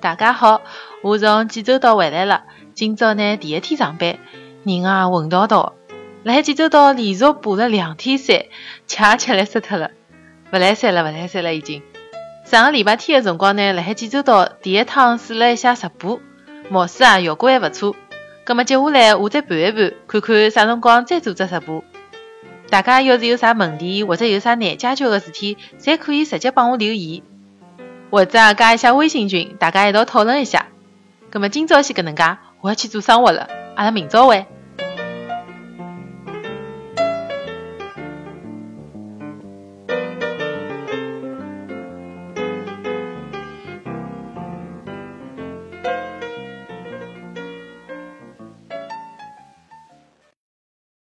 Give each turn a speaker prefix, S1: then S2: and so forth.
S1: 大家好，我从济州岛回来了。今朝呢，第一天上班，人啊混叨叨。辣海济州岛连续爬了两天山，吃也吃来死脱了，勿来三了，勿来三了已经。上个礼拜天的辰光呢，辣海济州岛第一趟试了一下直播，貌似啊效果还勿错。葛末接下来我再盘一盘，看看啥辰光再做只直播。大家要是有啥问题或者有啥难解决的事体，侪可以直接帮我留言，或者加一下微信群，大家一道讨论一下。葛么今朝先搿能介，我要去做生活了，阿拉明朝会。